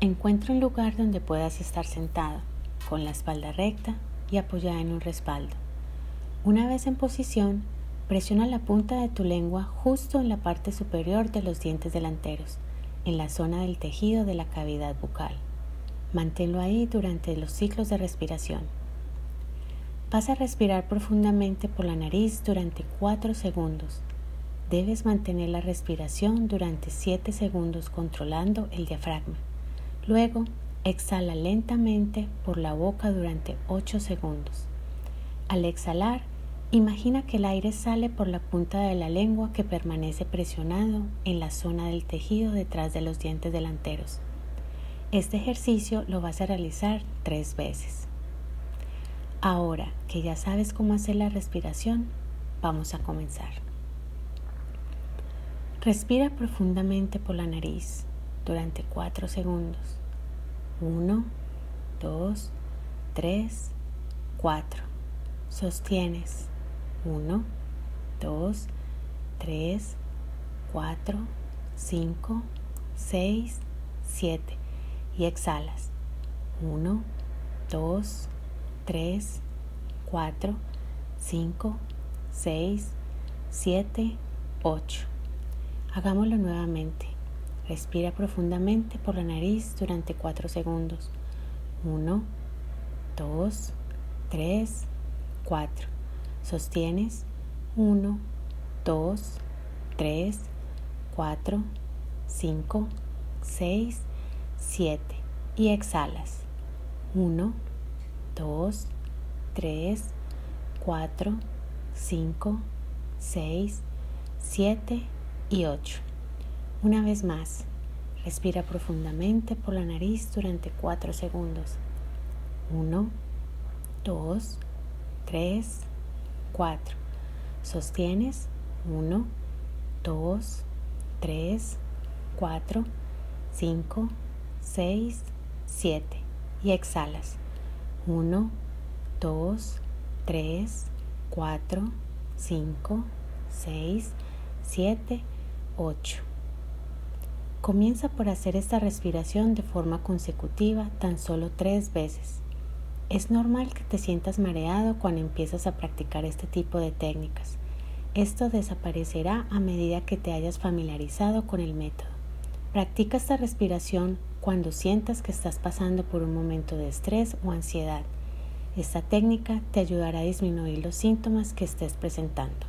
Encuentra un lugar donde puedas estar sentado, con la espalda recta y apoyada en un respaldo. Una vez en posición, presiona la punta de tu lengua justo en la parte superior de los dientes delanteros, en la zona del tejido de la cavidad bucal. Manténlo ahí durante los ciclos de respiración. Vas a respirar profundamente por la nariz durante 4 segundos. Debes mantener la respiración durante 7 segundos controlando el diafragma. Luego, exhala lentamente por la boca durante 8 segundos. Al exhalar, imagina que el aire sale por la punta de la lengua que permanece presionado en la zona del tejido detrás de los dientes delanteros. Este ejercicio lo vas a realizar tres veces. Ahora que ya sabes cómo hacer la respiración, vamos a comenzar. Respira profundamente por la nariz durante 4 segundos. 1, 2, 3, 4. Sostienes. 1, 2, 3, 4, 5, 6, 7. Y exhalas. 1, 2, 3, 4, 5, 6, 7, 8. Hagámoslo nuevamente. Respira profundamente por la nariz durante 4 segundos. 1, 2, 3, 4. Sostienes. 1, 2, 3, 4, 5, 6, 7. Y exhalas. 1, 2, 3, 4, 5, 6, 7 y 8. Una vez más, respira profundamente por la nariz durante 4 segundos. 1, 2, 3, 4. Sostienes. 1, 2, 3, 4, 5, 6, 7. Y exhalas. 1, 2, 3, 4, 5, 6, 7, 8. Comienza por hacer esta respiración de forma consecutiva tan solo tres veces. Es normal que te sientas mareado cuando empiezas a practicar este tipo de técnicas. Esto desaparecerá a medida que te hayas familiarizado con el método. Practica esta respiración cuando sientas que estás pasando por un momento de estrés o ansiedad. Esta técnica te ayudará a disminuir los síntomas que estés presentando.